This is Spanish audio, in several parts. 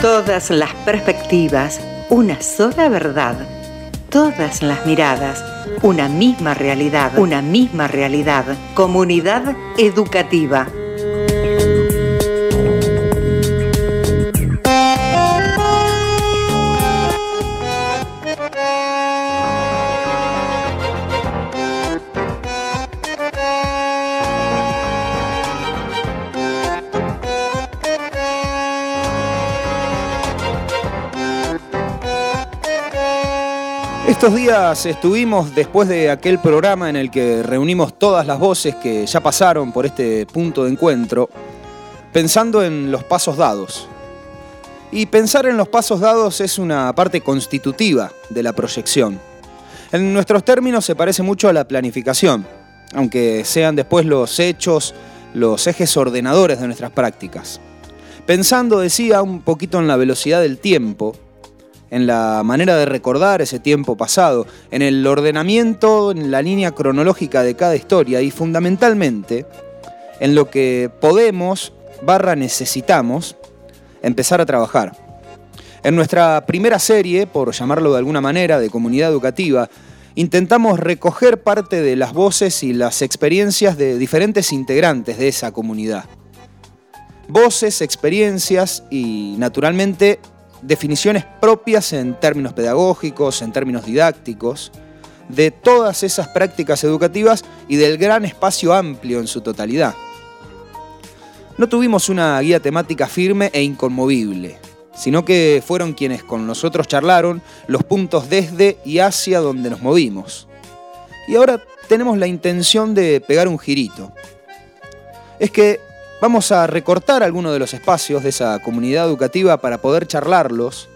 Todas las perspectivas, una sola verdad. Todas las miradas, una misma realidad. Una misma realidad. Comunidad educativa. Estos días estuvimos después de aquel programa en el que reunimos todas las voces que ya pasaron por este punto de encuentro, pensando en los pasos dados. Y pensar en los pasos dados es una parte constitutiva de la proyección. En nuestros términos se parece mucho a la planificación, aunque sean después los hechos, los ejes ordenadores de nuestras prácticas. Pensando, decía, un poquito en la velocidad del tiempo, en la manera de recordar ese tiempo pasado, en el ordenamiento, en la línea cronológica de cada historia y fundamentalmente en lo que podemos, barra necesitamos, empezar a trabajar. En nuestra primera serie, por llamarlo de alguna manera, de comunidad educativa, intentamos recoger parte de las voces y las experiencias de diferentes integrantes de esa comunidad. Voces, experiencias y, naturalmente, definiciones propias en términos pedagógicos, en términos didácticos, de todas esas prácticas educativas y del gran espacio amplio en su totalidad. No tuvimos una guía temática firme e inconmovible, sino que fueron quienes con nosotros charlaron los puntos desde y hacia donde nos movimos. Y ahora tenemos la intención de pegar un girito. Es que Vamos a recortar algunos de los espacios de esa comunidad educativa para poder charlarlos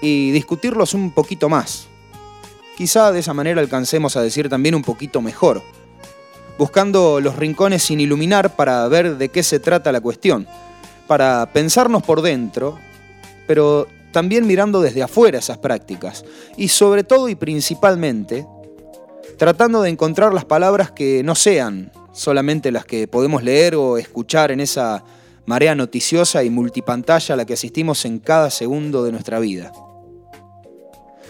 y discutirlos un poquito más. Quizá de esa manera alcancemos a decir también un poquito mejor, buscando los rincones sin iluminar para ver de qué se trata la cuestión, para pensarnos por dentro, pero también mirando desde afuera esas prácticas, y sobre todo y principalmente, tratando de encontrar las palabras que no sean solamente las que podemos leer o escuchar en esa marea noticiosa y multipantalla a la que asistimos en cada segundo de nuestra vida.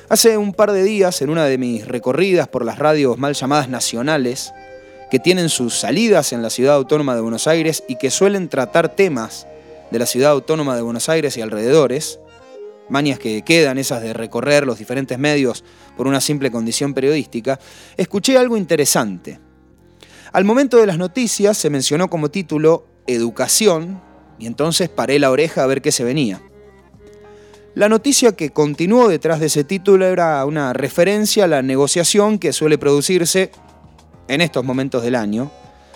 Hace un par de días, en una de mis recorridas por las radios mal llamadas nacionales, que tienen sus salidas en la ciudad autónoma de Buenos Aires y que suelen tratar temas de la ciudad autónoma de Buenos Aires y alrededores, manias que quedan esas de recorrer los diferentes medios por una simple condición periodística, escuché algo interesante. Al momento de las noticias se mencionó como título Educación y entonces paré la oreja a ver qué se venía. La noticia que continuó detrás de ese título era una referencia a la negociación que suele producirse en estos momentos del año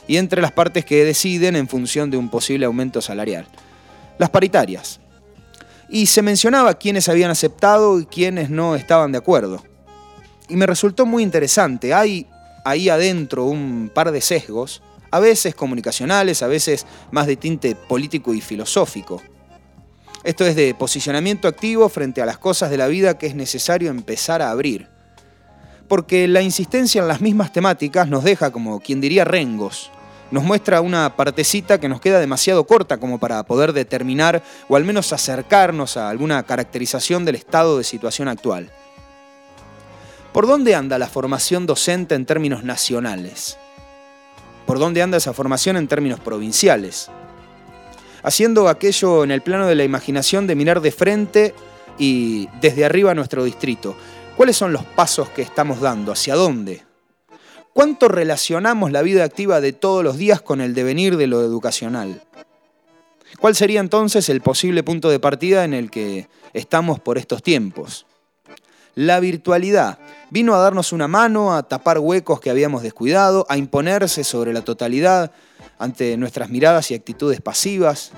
y entre las partes que deciden en función de un posible aumento salarial. Las paritarias. Y se mencionaba quiénes habían aceptado y quiénes no estaban de acuerdo. Y me resultó muy interesante. Ahí adentro un par de sesgos, a veces comunicacionales, a veces más de tinte político y filosófico. Esto es de posicionamiento activo frente a las cosas de la vida que es necesario empezar a abrir. Porque la insistencia en las mismas temáticas nos deja, como quien diría, rengos. Nos muestra una partecita que nos queda demasiado corta como para poder determinar o al menos acercarnos a alguna caracterización del estado de situación actual. ¿Por dónde anda la formación docente en términos nacionales? ¿Por dónde anda esa formación en términos provinciales? Haciendo aquello en el plano de la imaginación de mirar de frente y desde arriba nuestro distrito. ¿Cuáles son los pasos que estamos dando? ¿Hacia dónde? ¿Cuánto relacionamos la vida activa de todos los días con el devenir de lo educacional? ¿Cuál sería entonces el posible punto de partida en el que estamos por estos tiempos? La virtualidad vino a darnos una mano, a tapar huecos que habíamos descuidado, a imponerse sobre la totalidad ante nuestras miradas y actitudes pasivas.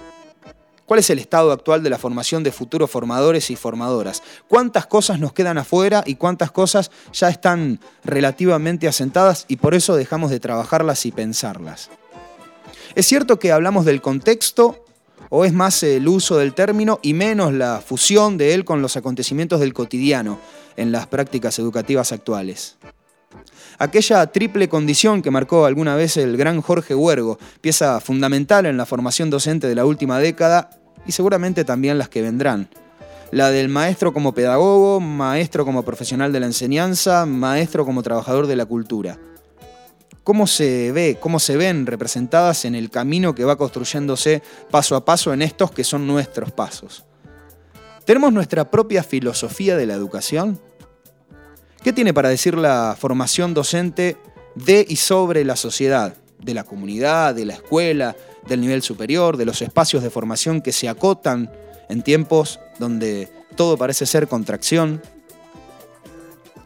¿Cuál es el estado actual de la formación de futuros formadores y formadoras? ¿Cuántas cosas nos quedan afuera y cuántas cosas ya están relativamente asentadas y por eso dejamos de trabajarlas y pensarlas? Es cierto que hablamos del contexto o es más el uso del término y menos la fusión de él con los acontecimientos del cotidiano, en las prácticas educativas actuales. Aquella triple condición que marcó alguna vez el gran Jorge Huergo, pieza fundamental en la formación docente de la última década y seguramente también las que vendrán. La del maestro como pedagogo, maestro como profesional de la enseñanza, maestro como trabajador de la cultura. ¿Cómo se ve, cómo se ven representadas en el camino que va construyéndose paso a paso en estos que son nuestros pasos? ¿Tenemos nuestra propia filosofía de la educación? ¿Qué tiene para decir la formación docente de y sobre la sociedad, de la comunidad, de la escuela, del nivel superior, de los espacios de formación que se acotan en tiempos donde todo parece ser contracción?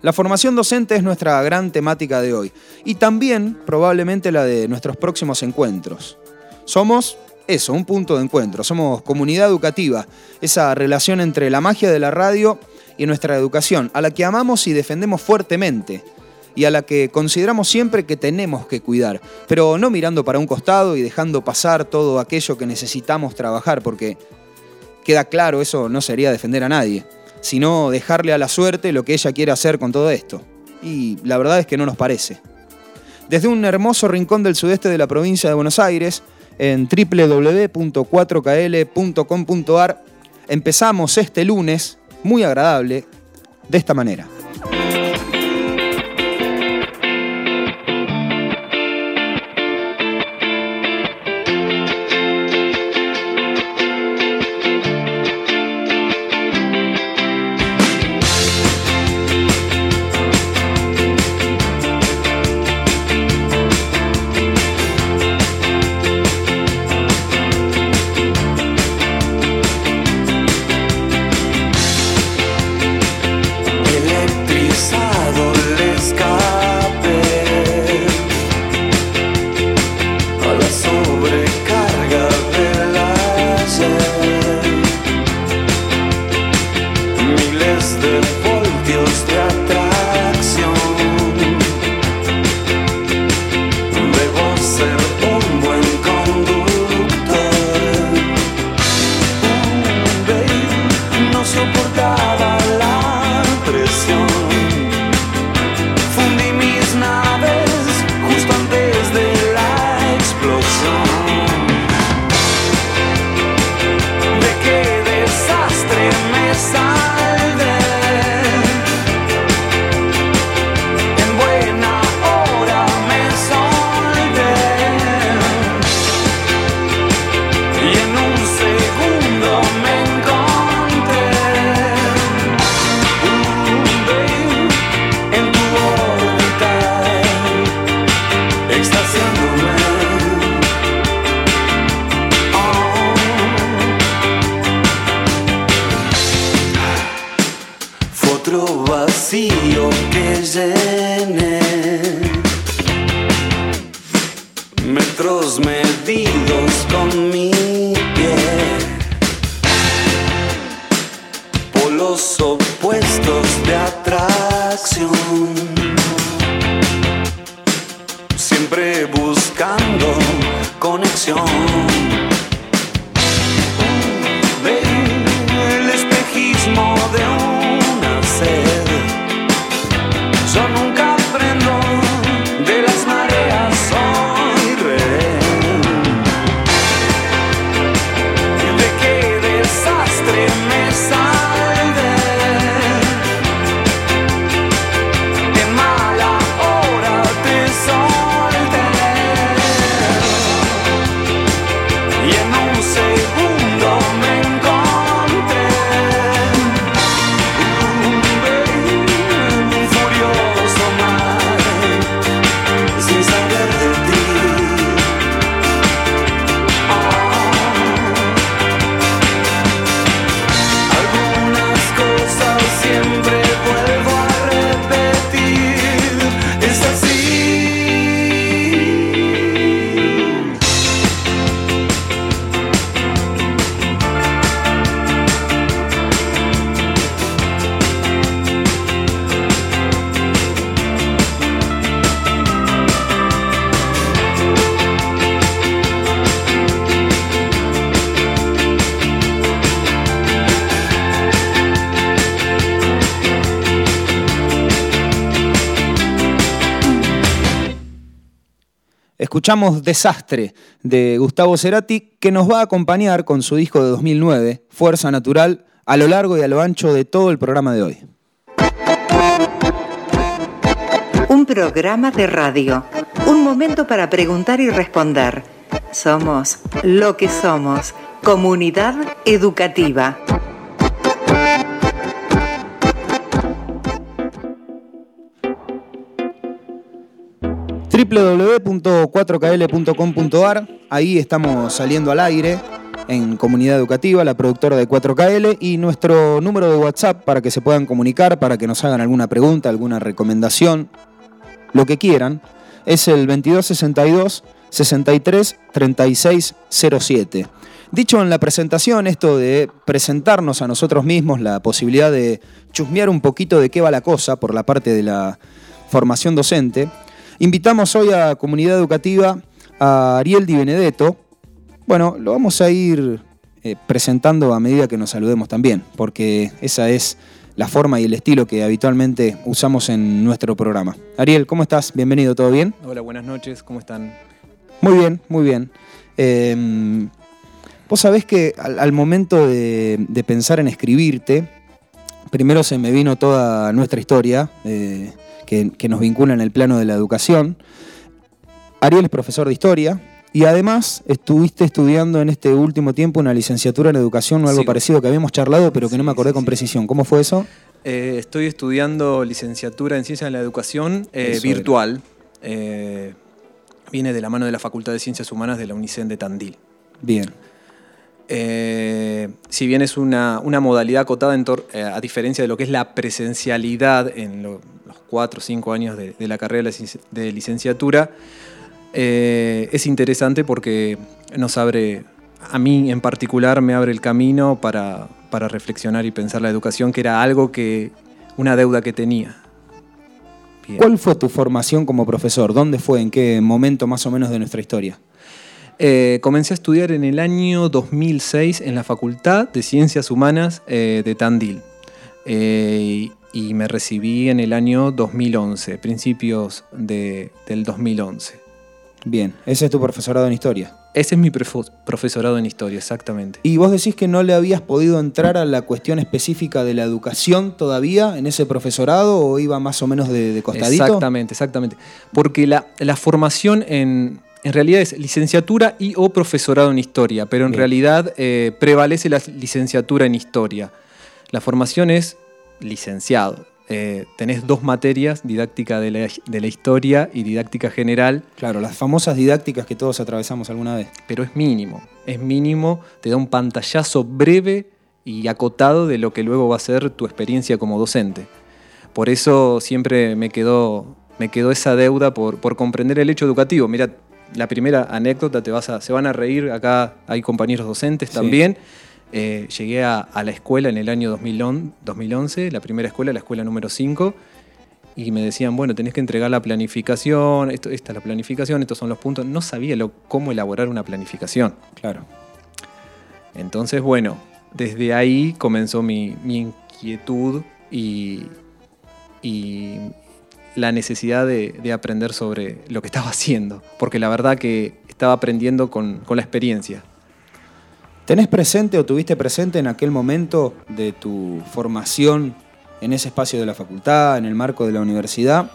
La formación docente es nuestra gran temática de hoy y también probablemente la de nuestros próximos encuentros. Somos eso, un punto de encuentro, somos comunidad educativa, esa relación entre la magia de la radio y nuestra educación, a la que amamos y defendemos fuertemente y a la que consideramos siempre que tenemos que cuidar, pero no mirando para un costado y dejando pasar todo aquello que necesitamos trabajar, porque queda claro, eso no sería defender a nadie, sino dejarle a la suerte lo que ella quiere hacer con todo esto. Y la verdad es que no nos parece. Desde un hermoso rincón del sudeste de la provincia de Buenos Aires, en www.4kl.com.ar, empezamos este lunes muy agradable de esta manera. Escuchamos Desastre de Gustavo Cerati, que nos va a acompañar con su disco de 2009, Fuerza Natural, a lo largo y a lo ancho de todo el programa de hoy. Un programa de radio, un momento para preguntar y responder. Somos lo que somos, comunidad educativa. www.4kl.com.ar, ahí estamos saliendo al aire en Comunidad Educativa, la productora de 4KL, y nuestro número de WhatsApp para que se puedan comunicar, para que nos hagan alguna pregunta, alguna recomendación, lo que quieran, es el 2262 63 36 07. Dicho en la presentación, esto de presentarnos a nosotros mismos, la posibilidad de chusmear un poquito de qué va la cosa por la parte de la formación docente, invitamos hoy a Comunidad Educativa a Ariel Di Benedetto. Bueno, lo vamos a ir eh, presentando a medida que nos saludemos también, porque esa es la forma y el estilo que habitualmente usamos en nuestro programa. Ariel, ¿cómo estás? Bienvenido, ¿todo bien? Hola, buenas noches, ¿cómo están? Muy bien, muy bien. Em, vos sabés que al, momento de, pensar en escribirte, primero se me vino toda nuestra historia eh, que, que, nos vincula en el plano de la educación. Ariel es profesor de historia y además estuviste estudiando en este último tiempo una licenciatura en educación o algo parecido que habíamos charlado, pero que no me acordé con precisión. ¿Cómo fue eso? Eh, estoy estudiando licenciatura en Ciencias de la Educación eh, virtual. Eh, viene de la mano de la Facultad de Ciencias Humanas de la UNICEN de Tandil. Bien. Si bien es una, modalidad acotada a diferencia de lo que es la presencialidad en los cuatro o cinco años de, la carrera de licenciatura, eh, es interesante porque nos abre, a mí en particular, me abre el camino para, reflexionar y pensar la educación, que era algo que, una deuda que tenía. ¿Cuál fue tu formación como profesor? ¿Dónde fue? ¿En qué momento más o menos de nuestra historia? Eh, comencé a estudiar en el año 2006 en la Facultad de Ciencias Humanas eh, de Tandil. y me recibí en el año 2011, principios del 2011. Bien, ese es tu profesorado en historia. Ese es mi profesorado en historia, exactamente. ¿Y vos decís que no le habías podido entrar a la cuestión específica de la educación todavía en ese profesorado o iba más o menos de, costadito? Exactamente, exactamente. Porque la, formación en, en realidad es licenciatura y o profesorado en historia, pero en realidad eh, prevalece la licenciatura en historia. La formación es licenciado. Eh, tenés dos materias, didáctica de la, historia y didáctica general. Claro, las famosas didácticas que todos atravesamos alguna vez. Pero es mínimo, es mínimo, te da un pantallazo breve y acotado de lo que luego va a ser tu experiencia como docente. Por eso siempre me quedó, me quedó esa deuda por, comprender el hecho educativo. Mira, la primera anécdota, te vas a, se van a reír, acá hay compañeros docentes también. Eh, llegué a, la escuela en el año 2011, la primera escuela, la escuela número 5, y me decían, bueno, tenés que entregar la planificación, esto, esta es la planificación, estos son los puntos. No sabía cómo elaborar una planificación. Claro. Entonces, bueno, desde ahí comenzó mi, inquietud y, la necesidad de, aprender sobre lo que estaba haciendo, porque la verdad que estaba aprendiendo con la experiencia. ¿Tenés presente o tuviste presente en aquel momento de tu formación en ese espacio de la facultad, en el marco de la universidad,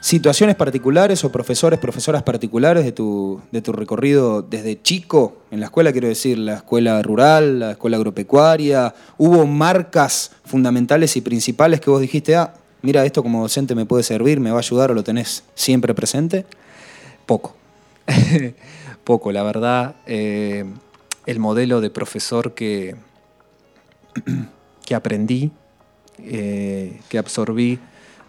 situaciones particulares o profesores, profesoras particulares de tu, de tu recorrido desde chico en la escuela, quiero decir, la escuela rural, la escuela agropecuaria? ¿Hubo marcas fundamentales y principales que vos dijiste, ah, mira, esto como docente me puede servir, me va a ayudar o lo tenés siempre presente? Poco. Poco, la verdad. Eh, el modelo de profesor que, que aprendí, eh, que absorbí,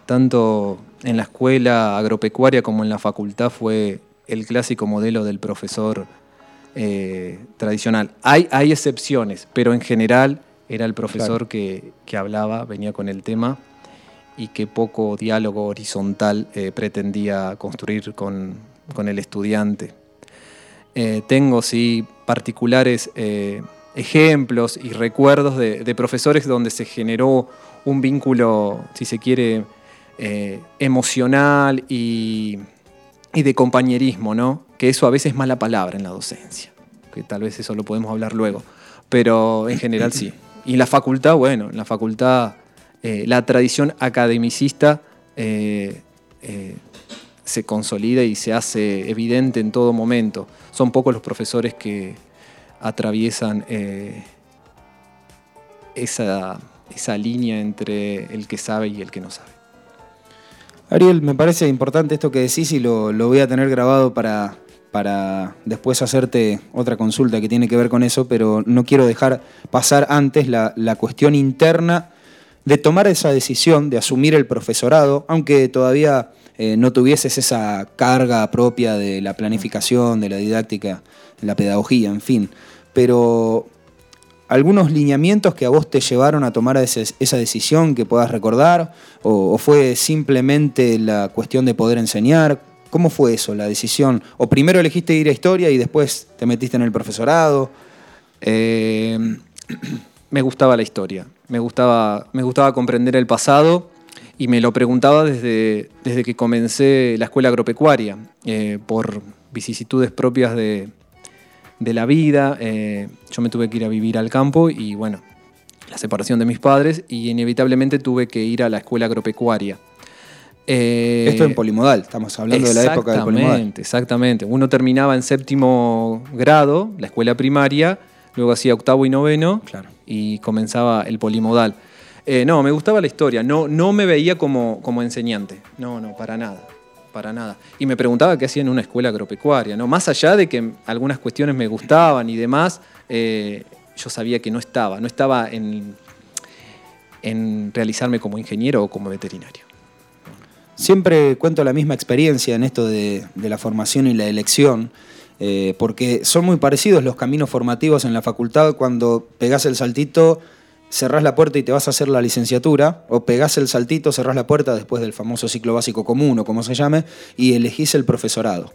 tanto en la escuela agropecuaria como en la facultad, fue el clásico modelo del profesor eh, tradicional. Hay, hay excepciones, pero en general era el profesor que, hablaba, venía con el tema y que poco diálogo horizontal eh, pretendía construir con, con el estudiante. Eh, tengo sí particulares eh, ejemplos y recuerdos de, profesores donde se generó un vínculo, si se quiere, emocional y, de compañerismo, ¿no? que eso a veces es mala palabra en la docencia, que tal vez eso lo podemos hablar luego, pero en general sí. Y la facultad, bueno, en la facultad eh, la tradición academicista eh, eh, se consolida y se hace evidente en todo momento. Son pocos los profesores que atraviesan esa, esa línea entre el que sabe y el que no sabe. Ariel, me parece importante esto que decís y lo, voy a tener grabado para, para después hacerte otra consulta que tiene que ver con eso, pero no quiero dejar pasar antes la, cuestión interna de tomar esa decisión, de asumir el profesorado, aunque todavía eh, no tuvieses esa carga propia de la planificación, de la didáctica, de la pedagogía, en fin. Pero algunos lineamientos que a vos te llevaron a tomar esa decisión que puedas recordar? ¿O, fue simplemente la cuestión de poder enseñar? ¿Cómo fue eso, la decisión? ¿O primero elegiste ir a historia y después te metiste en el profesorado? Eh, me gustaba la historia, me gustaba, me gustaba comprender el pasado y me lo preguntaba desde, desde que comencé la escuela agropecuaria, eh, por vicisitudes propias de, de la vida. Eh, yo me tuve que ir a vivir al campo y bueno, la separación de mis padres y inevitablemente tuve que ir a la escuela agropecuaria. Eh, Esto en polimodal, estamos hablando de la época del polimodal. Exactamente, uno terminaba en séptimo grado, la escuela primaria, luego hacía octavo y noveno claro. y comenzaba el polimodal. Eh, no, me gustaba la historia, no, no me veía como, como enseñante, no, no, para nada para nada. Y me preguntaba qué hacía en una escuela agropecuaria, ¿no? Más allá de que algunas cuestiones me gustaban y demás, eh, yo sabía que no estaba, no estaba en, en realizarme como ingeniero o como veterinario. Siempre cuento la misma experiencia en esto de, la formación y la elección, eh, porque son muy parecidos los caminos formativos en la facultad cuando pegás el saltito cerrás la puerta y te vas a hacer la licenciatura, o pegás el saltito, cerrás la puerta después del famoso ciclo básico común o como se llame, y elegís el profesorado.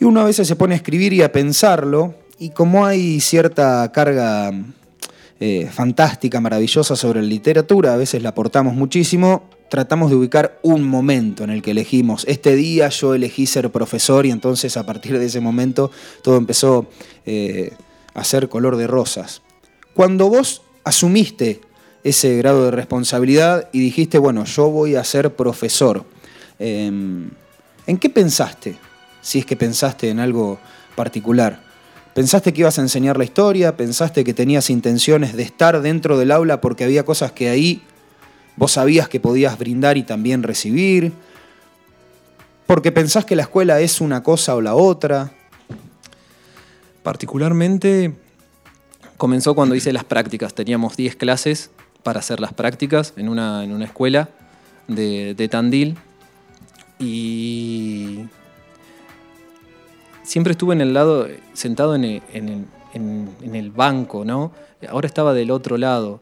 Y uno a veces se pone a escribir y a pensarlo, y como hay cierta carga eh, fantástica, maravillosa sobre la literatura, a veces la aportamos muchísimo, tratamos de ubicar un momento en el que elegimos. Este día yo elegí ser profesor y entonces a partir de ese momento todo empezó eh, a ser color de rosas. Cuando vos asumiste ese grado de responsabilidad y dijiste, bueno, yo voy a ser profesor. Em, ¿En qué pensaste? Si es que pensaste en algo particular. ¿Pensaste que ibas a enseñar la historia? ¿Pensaste que tenías intenciones de estar dentro del aula porque había cosas que ahí vos sabías que podías brindar y también recibir? ¿Porque pensás que la escuela es una cosa o la otra? Particularmente comenzó cuando hice las prácticas. Teníamos 10 clases para hacer las prácticas en una, en una escuela de, Tandil. Y siempre estuve en el lado, sentado en el, banco, ¿no? Ahora estaba del otro lado.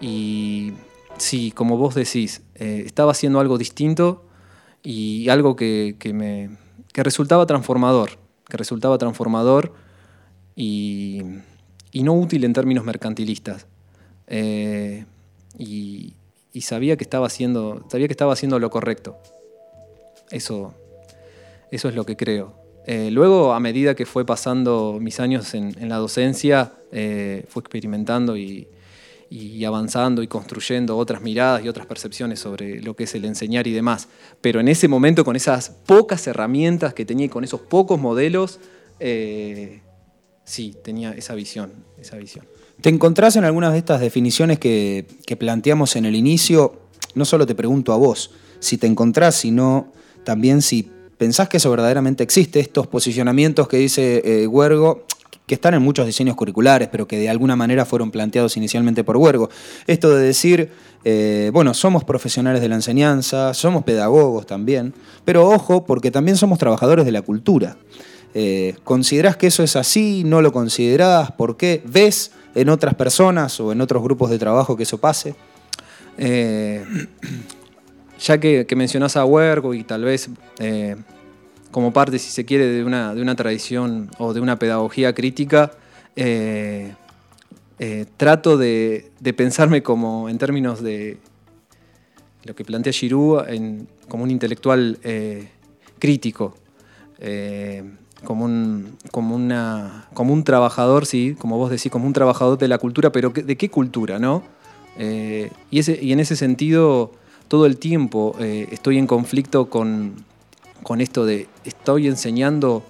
Y sí, como vos decís, eh, estaba haciendo algo distinto y algo que, me, que resultaba transformador, que resultaba transformador y y no útil en términos mercantilistas. Eh, y, sabía, que estaba haciendo, sabía que estaba haciendo lo correcto. Eso, eso es lo que creo. Eh, luego, a medida que fue pasando mis años en, la docencia, eh, fue experimentando y, y, avanzando y construyendo otras miradas y otras percepciones sobre lo que es el enseñar y demás. Pero en ese momento, con esas pocas herramientas que tenía y con esos pocos modelos, sí, tenía esa visión, esa visión. ¿Te encontrás en algunas de estas definiciones que, planteamos en el inicio? No solo te pregunto a vos si te encontrás, sino también si pensás que eso verdaderamente existe, estos posicionamientos que dice eh, Huergo, que están en muchos diseños curriculares, pero que de alguna manera fueron planteados inicialmente por Huergo. Esto de decir, eh, bueno, somos profesionales de la enseñanza, somos pedagogos también, pero ojo, porque también somos trabajadores de la cultura. Eh, ¿Considerás que eso es así? ¿No lo considerás? ¿Por qué? ¿Ves en otras personas o en otros grupos de trabajo que eso pase? Eh, ya que, mencionás a Huergo y tal vez eh, como parte, si se quiere, de una, de una tradición o de una pedagogía crítica, trato de, pensarme como en términos de lo que plantea Giroud como un intelectual crítico eh, como, un, como, una, como un trabajador, sí, como vos decís, como un trabajador de la cultura, pero ¿de qué cultura, no? Eh, y, en ese sentido, todo el tiempo eh, estoy en conflicto con, con esto de estoy enseñando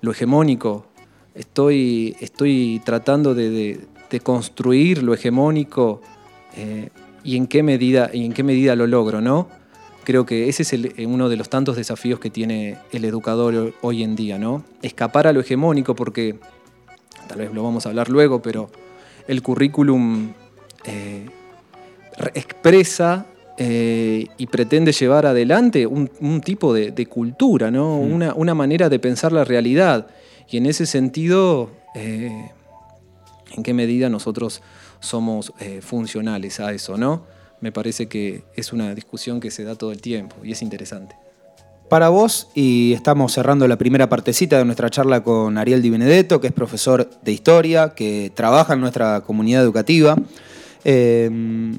lo hegemónico, estoy, estoy tratando de, construir lo hegemónico y en qué medida y en qué medida lo logro, ¿no? Creo que ese es eh, uno de los tantos desafíos que tiene el educador hoy en día, ¿no? Escapar a lo hegemónico porque, tal vez lo vamos a hablar luego, pero el currículum eh, expresa eh, y pretende llevar adelante un, tipo de, cultura, ¿no? Una, una, manera de pensar la realidad. Y en ese sentido, ¿en qué medida nosotros somos funcionales a eso, ¿no? me parece que es una discusión que se da todo el tiempo y es interesante. Para vos, y estamos cerrando la primera partecita de nuestra charla con Ariel Di Benedetto, que es profesor de historia, que trabaja en nuestra comunidad educativa. Em,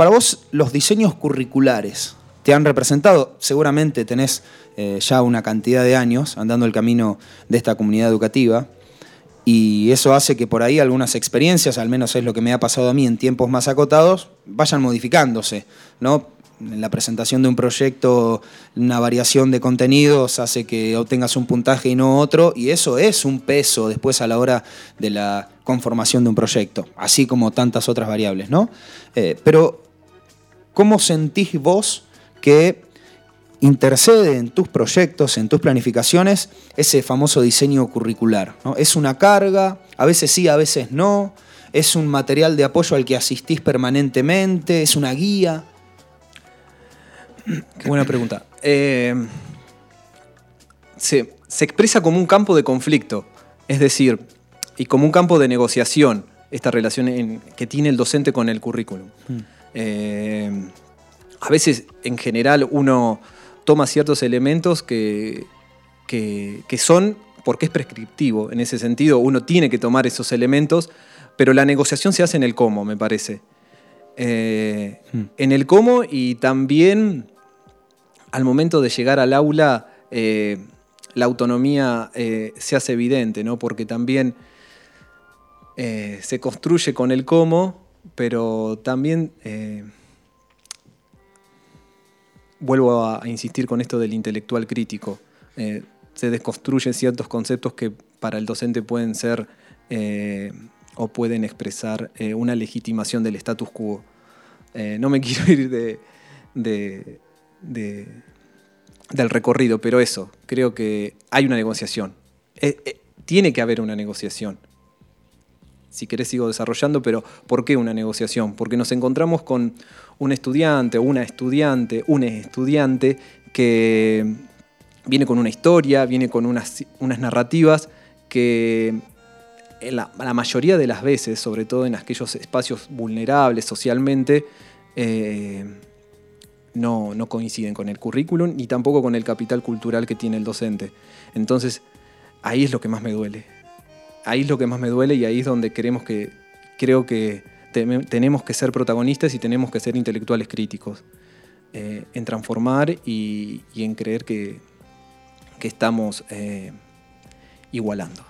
para vos, los diseños curriculares te han representado, seguramente tenés eh, ya una cantidad de años andando el camino de esta comunidad educativa y eso hace que por ahí algunas experiencias, al menos es lo que me ha pasado a mí en tiempos más acotados, vayan modificándose, ¿no? En la presentación de un proyecto, una variación de contenidos hace que obtengas un puntaje y no otro, y eso es un peso después a la hora de la conformación de un proyecto, así como tantas otras variables, ¿no? Eh, pero, ¿cómo sentís vos que intercede en tus proyectos, en tus planificaciones, ese famoso diseño curricular. ¿no? Es una carga, a veces sí, a veces no, es un material de apoyo al que asistís permanentemente, es una guía. Qué buena pregunta. Eh, se, expresa como un campo de conflicto, es decir, y como un campo de negociación, esta relación que tiene el docente con el currículum. Mm. Eh, a veces, en general, uno toma ciertos elementos que, que, son, porque es prescriptivo, en ese sentido uno tiene que tomar esos elementos, pero la negociación se hace en el cómo, me parece. Eh, hmm. En el cómo y también al momento de llegar al aula, eh, la autonomía eh, se hace evidente, ¿no? porque también se construye con el cómo, pero también vuelvo a, insistir con esto del intelectual crítico. Eh, se desconstruyen ciertos conceptos que para el docente pueden ser eh, o pueden expresar eh, una legitimación del status quo. no me quiero ir de, del recorrido, pero eso, creo que hay una negociación. tiene que haber una negociación si querés sigo desarrollando, pero ¿por qué una negociación? Porque nos encontramos con un estudiante una estudiante, un estudiante que viene con una historia, viene con unas, narrativas que la, mayoría de las veces, sobre todo en aquellos espacios vulnerables socialmente, eh, no coinciden con el currículum ni tampoco con el capital cultural que tiene el docente. Entonces, ahí es lo que más me duele ahí es lo que más me duele y ahí es donde queremos que, creo que tenemos que ser protagonistas y tenemos que ser intelectuales críticos. Eh, en transformar y, en creer que, estamos eh, igualando.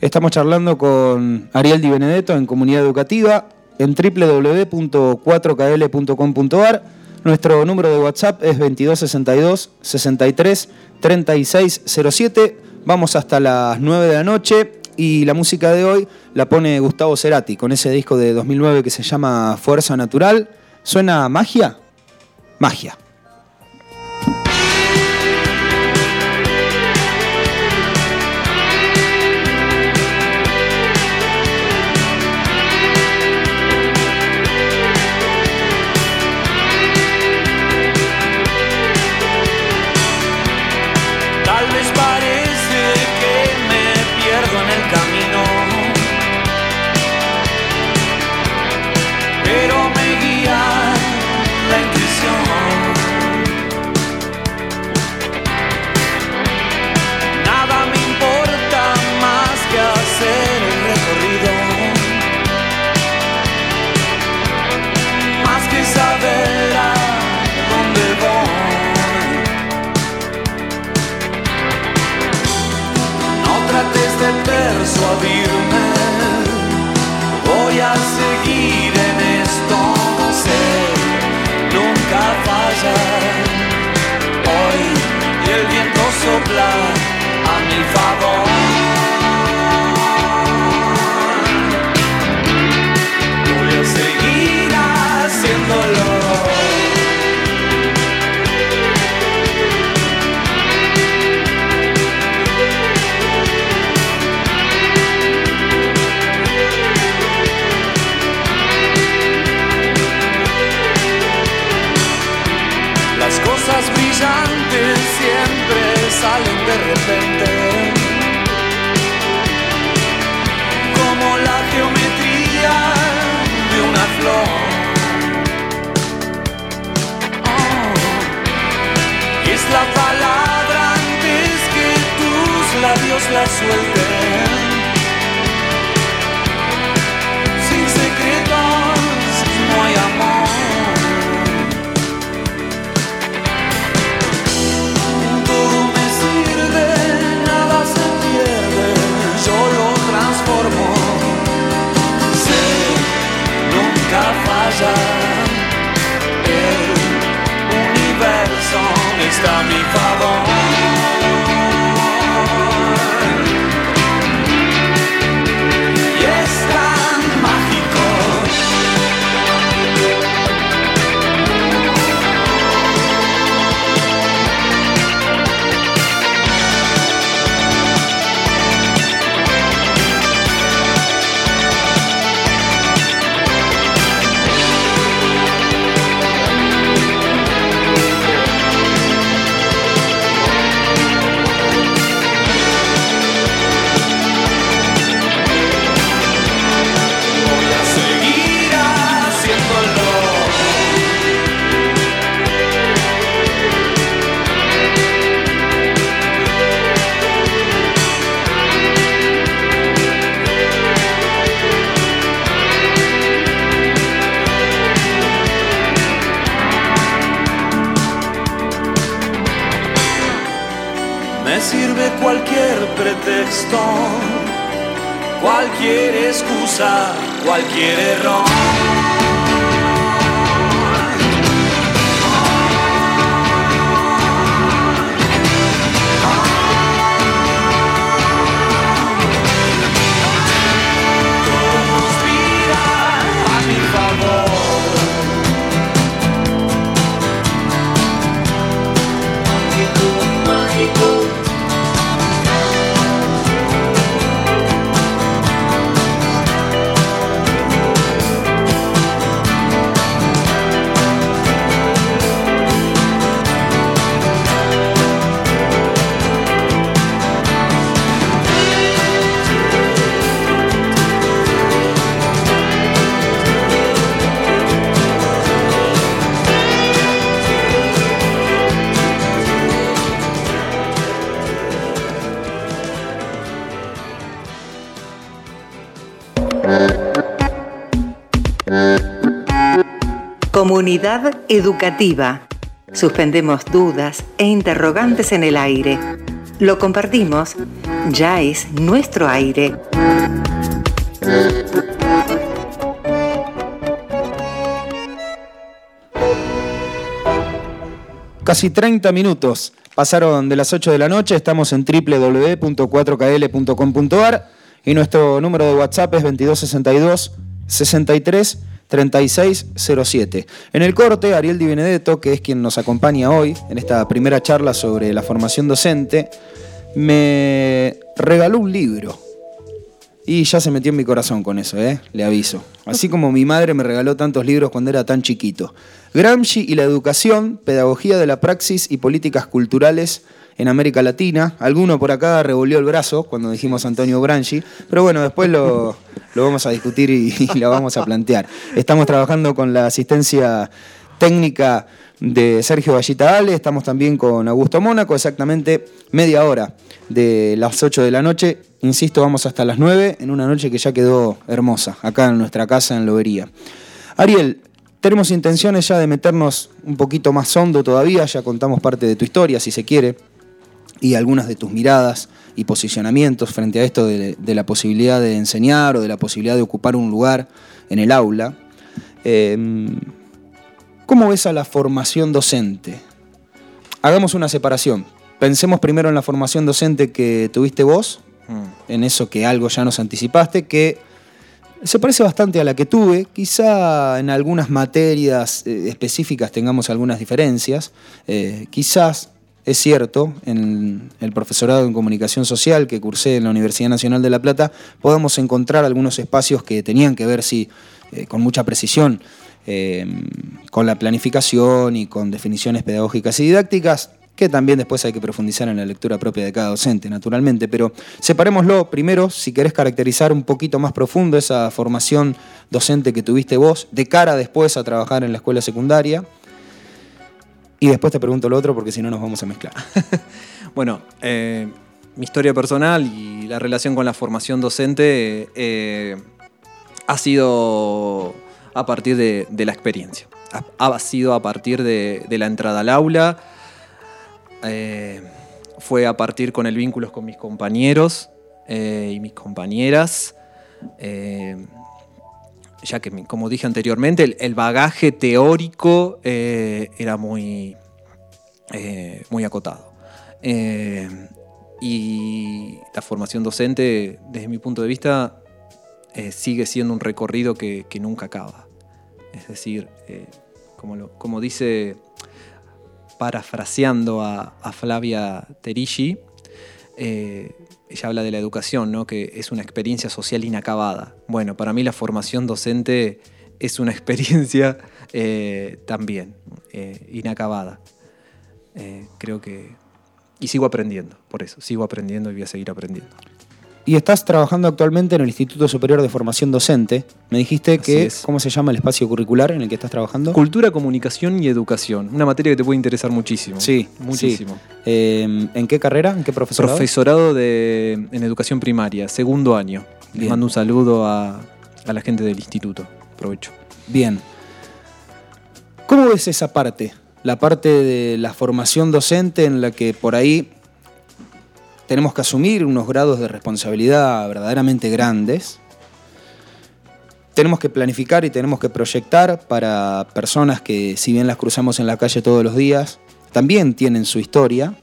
Estamos charlando con Ariel Di Benedetto en Comunidad Educativa en www.4kl.com.ar. Nuestro número de WhatsApp es 2262 63 3607. Vamos hasta las 9 de la noche y la música de hoy la pone Gustavo Cerati con ese disco de 2009 que se llama Fuerza Natural. ¿Suena magia? Magia. Comunidad educativa. Suspendemos dudas e interrogantes en el aire. Lo compartimos. Ya es nuestro aire. Casi 30 minutos pasaron de las 8 de la noche, estamos en www.4kl.com.ar y nuestro número de WhatsApp es 2262 63 3607. En el corte, Ariel Di Benedetto, que es quien nos acompaña hoy en esta primera charla sobre la formación docente, me regaló un libro. Y ya se metió en mi corazón con eso, ¿eh? le aviso. Así como mi madre me regaló tantos libros cuando era tan chiquito. Gramsci y la educación, pedagogía de la praxis y políticas culturales en América Latina. Alguno por acá revolvió el brazo cuando dijimos Antonio Gramsci, pero bueno, después lo, lo vamos a discutir y, lo vamos a plantear. Estamos trabajando con la asistencia técnica de Sergio Vallita Ale, estamos también con Augusto Mónaco, exactamente media hora de las 8 de la noche. Insisto, vamos hasta las 9 en una noche que ya quedó hermosa, acá en nuestra casa en Lobería. Ariel, tenemos intenciones ya de meternos un poquito más hondo todavía, ya contamos parte de tu historia, si se quiere. Y algunas de tus miradas y posicionamientos frente a esto de, de la posibilidad de enseñar o de la posibilidad de ocupar un lugar en el aula. Eh, ¿Cómo ves a la formación docente? Hagamos una separación. Pensemos primero en la formación docente que tuviste vos, Mm. en eso que algo ya nos anticipaste, que se parece bastante a la que tuve. Quizá en algunas materias eh, específicas tengamos algunas diferencias. Eh, quizás, es cierto, en el profesorado en comunicación social que cursé en la Universidad Nacional de La Plata, podamos encontrar algunos espacios que tenían que ver, sí, eh, con mucha precisión, eh, con la planificación y con definiciones pedagógicas y didácticas, que también después hay que profundizar en la lectura propia de cada docente, naturalmente. Pero separémoslo primero, si querés caracterizar un poquito más profundo esa formación docente que tuviste vos, de cara después a trabajar en la escuela secundaria. Y después te pregunto lo otro porque si no nos vamos a mezclar. Bueno, eh, mi historia personal y la relación con la formación docente eh, ha sido a partir de, la experiencia. Ha, sido a partir de, la entrada al aula. eh, fue a partir con el vínculo con mis compañeros y mis compañeras. Ya que, como dije anteriormente, el, el bagaje teórico eh, era muy, eh, muy acotado. Eh, y la formación docente, desde mi punto de vista, sigue siendo un recorrido que, que nunca acaba. Es decir, como, como dice, parafraseando a, a Flavia Terigi, eh, ella habla de la educación, ¿no? que es una experiencia social inacabada. Bueno, para mí la formación docente es una experiencia eh, también eh, inacabada. Eh, creo que... Y sigo aprendiendo, por eso, sigo aprendiendo y voy a seguir aprendiendo. Y estás trabajando actualmente en el Instituto Superior de Formación Docente. Me dijiste Así que, es. ¿cómo se llama el espacio curricular en el que estás trabajando? Cultura, comunicación y educación. Una materia que te puede interesar muchísimo. Sí, Muchísimo. Eh, ¿En qué carrera? ¿En qué profesorado? Profesorado de, en educación primaria, segundo año. Les Bien. mando un saludo a, a la gente del instituto. Aprovecho. Bien. ¿Cómo ves esa parte? La parte de la formación docente en la que por ahí tenemos que asumir unos grados de responsabilidad verdaderamente grandes. Tenemos que planificar y tenemos que proyectar para personas que, si bien las cruzamos en la calle todos los días, también tienen su historia.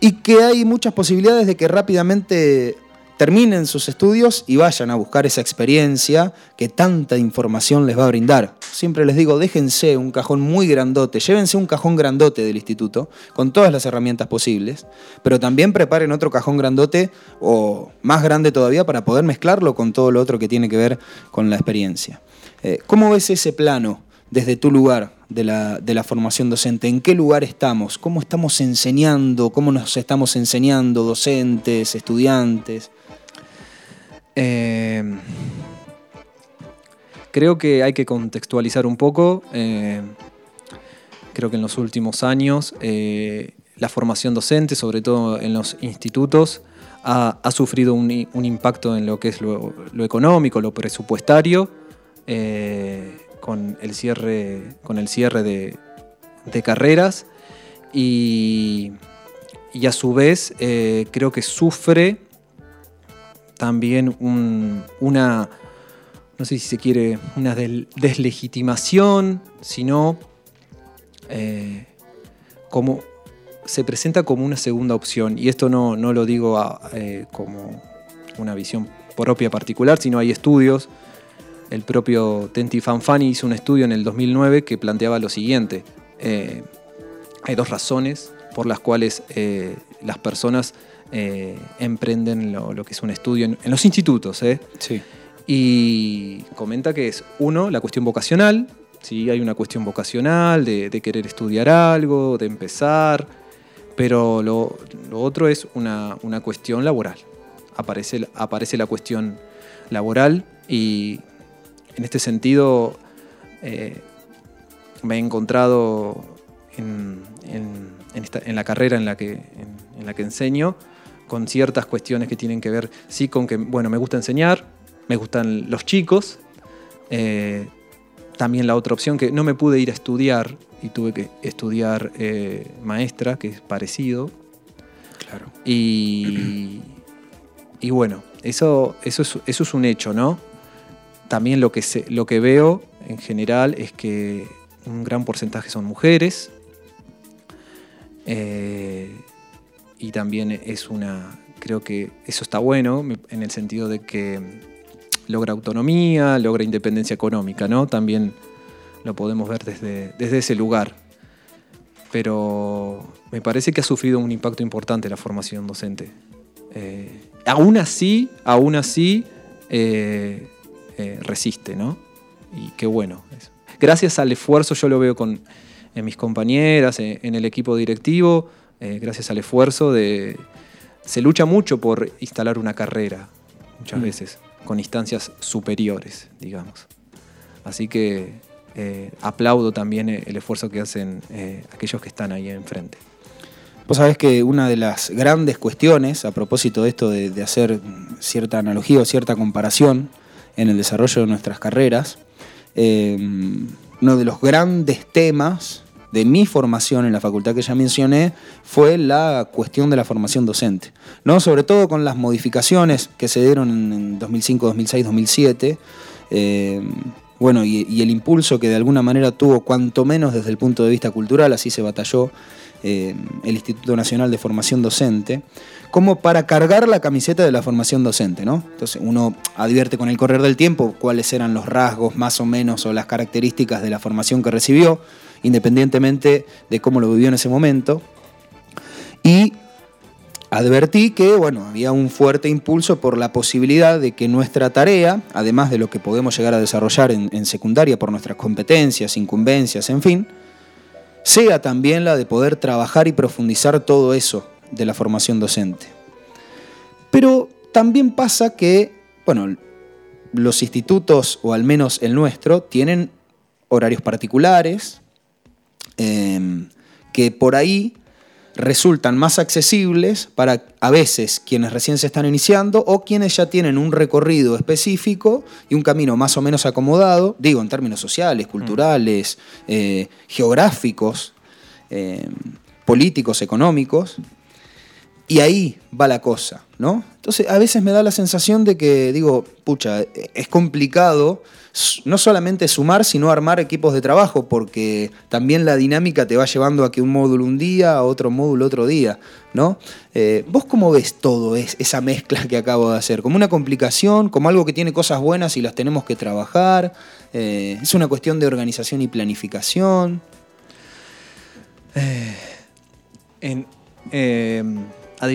Y que hay muchas posibilidades de que rápidamente terminen sus estudios y vayan a buscar esa experiencia que tanta información les va a brindar. Siempre les digo, déjense un cajón muy grandote, llévense un cajón grandote del instituto con todas las herramientas posibles, pero también preparen otro cajón grandote o más grande todavía para poder mezclarlo con todo lo otro que tiene que ver con la experiencia. Eh, ¿Cómo ves ese plano desde tu lugar de la, de la formación docente? ¿En qué lugar estamos? ¿Cómo estamos enseñando? ¿Cómo nos estamos enseñando docentes, estudiantes? Eh, creo que hay que contextualizar un poco. eh, creo que en los últimos años eh, la formación docente, sobre todo en los institutos, ha, ha sufrido un, impacto en lo que es lo, lo económico, lo presupuestario, eh, con el cierre, con el cierre de, de carreras y, y a su vez eh, creo que sufre también un- una, no sé si se quiere, una deslegitimación, sino eh, como se presenta como una segunda opción. Y esto no, no lo digo eh, como una visión propia particular, sino hay estudios. El propio Tenti Fanfani hizo un estudio en el 2009 que planteaba lo siguiente. eh, hay dos razones por las cuales las personas eh, emprenden lo, lo que es un estudio en, en los institutos. ¿eh? Sí. Y comenta que es, uno, la cuestión vocacional. ¿sí? Hay una cuestión vocacional de, de querer estudiar algo, de empezar. Pero lo, lo otro es una, una cuestión laboral. Aparece, aparece la cuestión laboral y en este sentido eh, me he encontrado en, en- en esta- en la carrera en la, que, en la que enseño con ciertas cuestiones que tienen que ver, sí, con que, bueno, me gusta enseñar, me gustan los chicos, eh, también la otra opción que no me pude ir a estudiar y tuve que estudiar eh, maestra, que es parecido, Claro. Y, y bueno, eso, eso, es, eso es un hecho, ¿no? También lo que, se- lo que veo en general es que un gran porcentaje son mujeres. Eh, y también es una. Creo que eso está bueno en el sentido de que logra autonomía, logra independencia económica, ¿no? También lo podemos ver desde, desde ese lugar. Pero me parece que ha sufrido un impacto importante la formación docente. Eh, aún así, aún así, eh, eh, resiste, ¿no? Y qué bueno. Gracias al esfuerzo, yo lo veo con mis compañeras, en el equipo directivo, eh, gracias al esfuerzo de... Se lucha mucho por instalar una carrera, muchas Mm. veces, con instancias superiores, digamos. Así que eh, aplaudo también eh, el esfuerzo que hacen eh, aquellos que están ahí enfrente. Vos sabés que una de las grandes cuestiones, a propósito de esto de, de hacer cierta analogía o cierta comparación en el desarrollo de nuestras carreras, eh, uno de los grandes temas de mi formación en la facultad que ya mencioné fue la cuestión de la formación docente. ¿no? Sobre todo con las modificaciones que se dieron en, en 2005, 2006, 2007. eh, bueno, y, y el impulso que de alguna manera tuvo, cuanto menos desde el punto de vista cultural, así se batalló eh, el Instituto Nacional de Formación Docente, como para cargar la camiseta de la formación docente, ¿no? Entonces uno advierte con el correr del tiempo cuáles eran los rasgos más o menos o las características de la formación que recibió, independientemente de cómo lo vivió en ese momento. Y advertí que bueno, había un fuerte impulso por la posibilidad de que nuestra tarea, además de lo que podemos llegar a desarrollar en, secundaria por nuestras competencias, incumbencias, en fin, sea también la de poder trabajar y profundizar todo eso de la formación docente. Pero también pasa que, bueno, los institutos, o al menos el nuestro, tienen horarios particulares eh, que por ahí resultan más accesibles para a veces quienes recién se están iniciando o quienes ya tienen un recorrido específico y un camino más o menos acomodado, digo en términos sociales, culturales, eh, geográficos, eh, políticos, económicos. Y ahí va la cosa, ¿no? Entonces, a veces me da la sensación de que, digo, pucha, es complicado no solamente sumar, sino armar equipos de trabajo, porque también la dinámica te va llevando a que un módulo un día, otro módulo otro día, ¿no? Eh, ¿Vos cómo ves todo es, esa mezcla que acabo de hacer? ¿Como una complicación? ¿Como algo que tiene cosas buenas y las tenemos que trabajar? Eh, ¿Es una cuestión de organización y planificación? En, eh, a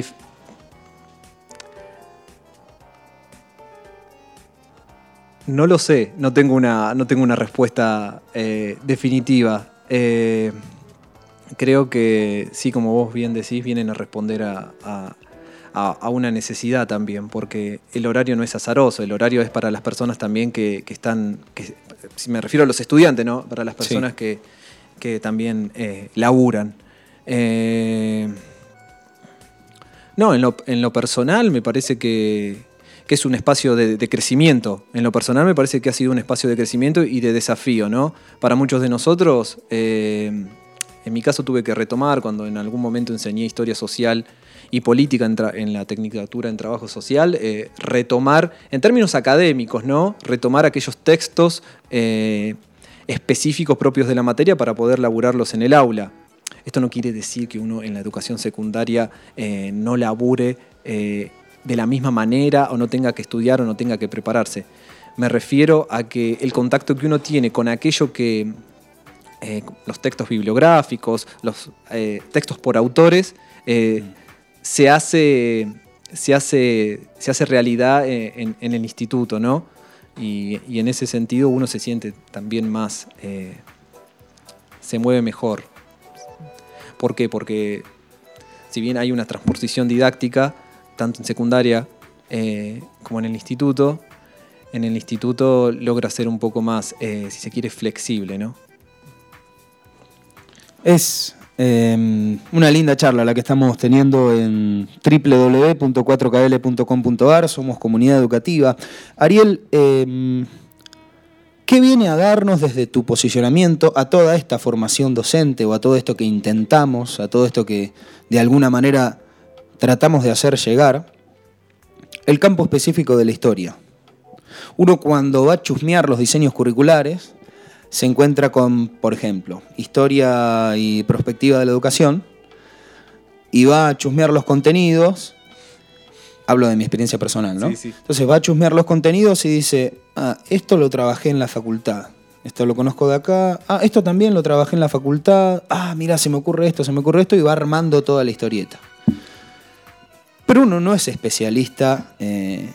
no lo sé, no tengo una, no tengo una respuesta eh, definitiva. Eh, creo que sí, como vos bien decís, vienen a responder a, a- a- una necesidad también, porque el horario no es azaroso, el horario es para las personas también que, que están, que, si me refiero a los estudiantes, ¿no? Para las personas que, que también eh, laburan. Eh, no, en lo, en lo personal me parece que, que es un espacio de, crecimiento. En lo personal me parece que ha sido un espacio de crecimiento y de desafío, ¿no? Para muchos de nosotros, eh, en mi caso tuve que retomar cuando en algún momento enseñé historia social y política en, en la tecnicatura en trabajo social, eh, retomar, en términos académicos, ¿no? Retomar aquellos textos eh, específicos propios de la materia para poder laburarlos en el aula. Esto no quiere decir que uno en la educación secundaria no labure de la misma manera o no tenga que estudiar o no tenga que prepararse. Me refiero a que el contacto que uno tiene con aquello que eh, los textos bibliográficos, los eh, textos por autores, eh, se, hace, se, hace, se hace realidad en, el instituto, ¿no? Y, y en ese sentido uno se siente también más, se mueve mejor. ¿Por qué? Porque si bien hay una transposición didáctica, tanto en secundaria eh, como en el instituto, en el instituto logra ser un poco más, eh, si se quiere, flexible, ¿no? Es eh, una linda charla la que estamos teniendo en www.4kl.com.ar, somos comunidad educativa. Ariel, eh, ¿qué viene a darnos desde tu posicionamiento a toda esta formación docente o a todo esto que intentamos, a todo esto que de alguna manera tratamos de hacer llegar el campo específico de la historia. Uno cuando va a chusmear los diseños curriculares se encuentra con, por ejemplo, historia y perspectiva de la educación y va a chusmear los contenidos. Hablo de mi experiencia personal, ¿no? Sí, sí. Entonces va a chusmear los contenidos y dice, ah, esto lo trabajé en la facultad. Esto lo conozco de acá. Ah, esto también lo trabajé en la facultad. Ah, mira, se me ocurre esto, se me ocurre esto y va armando toda la historieta. Pero uno no es especialista eh,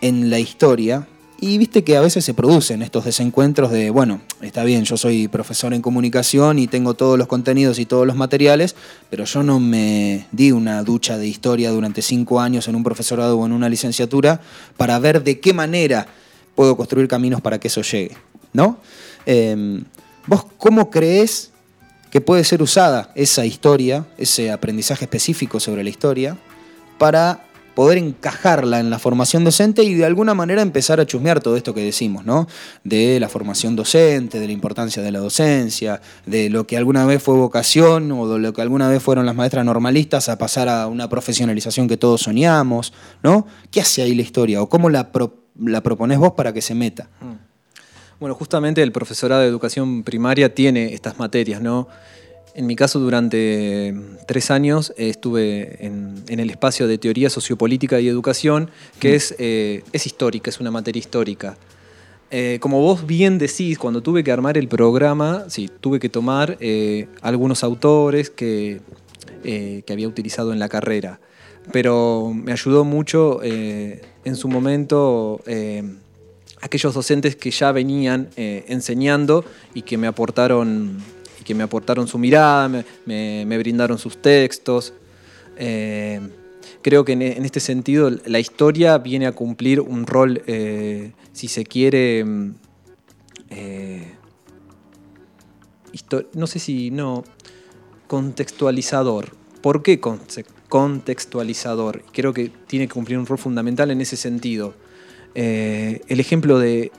en la historia y viste que a veces se producen estos desencuentros de, bueno, está bien, yo soy profesor en comunicación y tengo todos los contenidos y todos los materiales, pero yo no me di una ducha de historia durante cinco años en un profesorado o en una licenciatura para ver de qué manera puedo construir caminos para que eso llegue, ¿no? Eh, ¿Vos cómo crees que puede ser usada esa historia, ese aprendizaje específico sobre la historia, para poder encajarla en la formación docente y de alguna manera empezar a chusmear todo esto que decimos, ¿no? De la formación docente, de la importancia de la docencia, de lo que alguna vez fue vocación o de lo que alguna vez fueron las maestras normalistas a pasar a una profesionalización que todos soñamos, ¿no? ¿Qué hace ahí la historia o cómo la, pro- la proponés vos para que se meta? Bueno, justamente el profesorado de educación primaria tiene estas materias, ¿no? En mi caso, durante tres años eh, estuve en, el espacio de teoría sociopolítica y educación, que es, eh, es histórica, es una materia histórica. Eh, como vos bien decís, cuando tuve que armar el programa, sí, tuve que tomar eh, algunos autores que, eh, que había utilizado en la carrera. Pero me ayudó mucho en su momento aquellos docentes que ya venían enseñando y que me aportaron, que me aportaron su mirada, me, brindaron sus textos. Eh, creo que en, este sentido la historia viene a cumplir un rol, eh, si se quiere, mm, eh, no sé si no, contextualizador. ¿Por qué contextualizador? Creo que tiene que cumplir un rol fundamental en ese sentido. El ejemplo de,